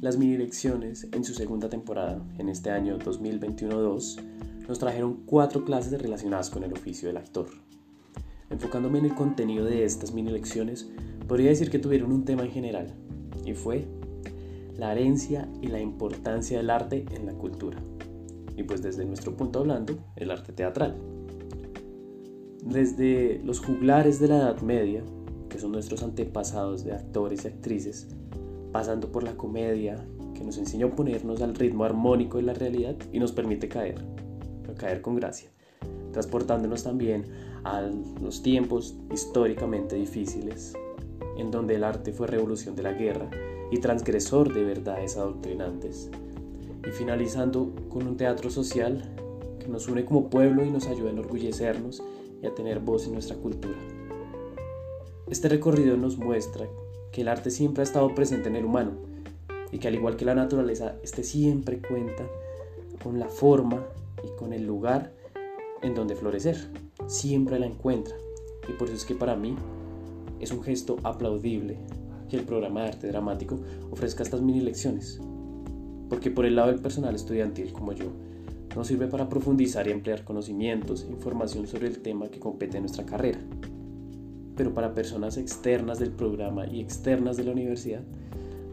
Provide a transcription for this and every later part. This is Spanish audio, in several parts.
Las mini lecciones en su segunda temporada, en este año 2021-2, nos trajeron cuatro clases relacionadas con el oficio del actor. Enfocándome en el contenido de estas mini lecciones, podría decir que tuvieron un tema en general, y fue la herencia y la importancia del arte en la cultura. Y pues desde nuestro punto hablando, el arte teatral. Desde los juglares de la Edad Media, que son nuestros antepasados de actores y actrices, pasando por la comedia, que nos enseña a ponernos al ritmo armónico de la realidad y nos permite caer, caer con gracia, transportándonos también a los tiempos históricamente difíciles, en donde el arte fue revolución de la guerra y transgresor de verdades adoctrinantes, y finalizando con un teatro social que nos une como pueblo y nos ayuda a enorgullecernos y a tener voz en nuestra cultura. Este recorrido nos muestra que el arte siempre ha estado presente en el humano y que al igual que la naturaleza, este siempre cuenta con la forma y con el lugar en donde florecer. Siempre la encuentra. Y por eso es que para mí es un gesto aplaudible que el programa de arte dramático ofrezca estas mini lecciones. Porque por el lado del personal estudiantil como yo, nos sirve para profundizar y ampliar conocimientos e información sobre el tema que compete en nuestra carrera pero para personas externas del programa y externas de la universidad,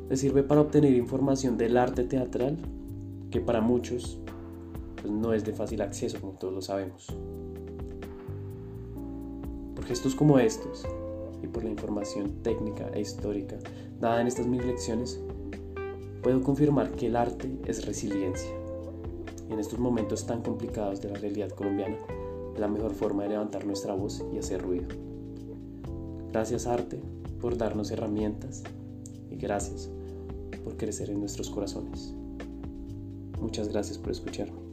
les sirve para obtener información del arte teatral que para muchos pues, no es de fácil acceso, como todos lo sabemos. Por gestos como estos y por la información técnica e histórica dada en estas mil lecciones, puedo confirmar que el arte es resiliencia. Y en estos momentos tan complicados de la realidad colombiana, la mejor forma de levantar nuestra voz y hacer ruido. Gracias arte por darnos herramientas y gracias por crecer en nuestros corazones. Muchas gracias por escucharme.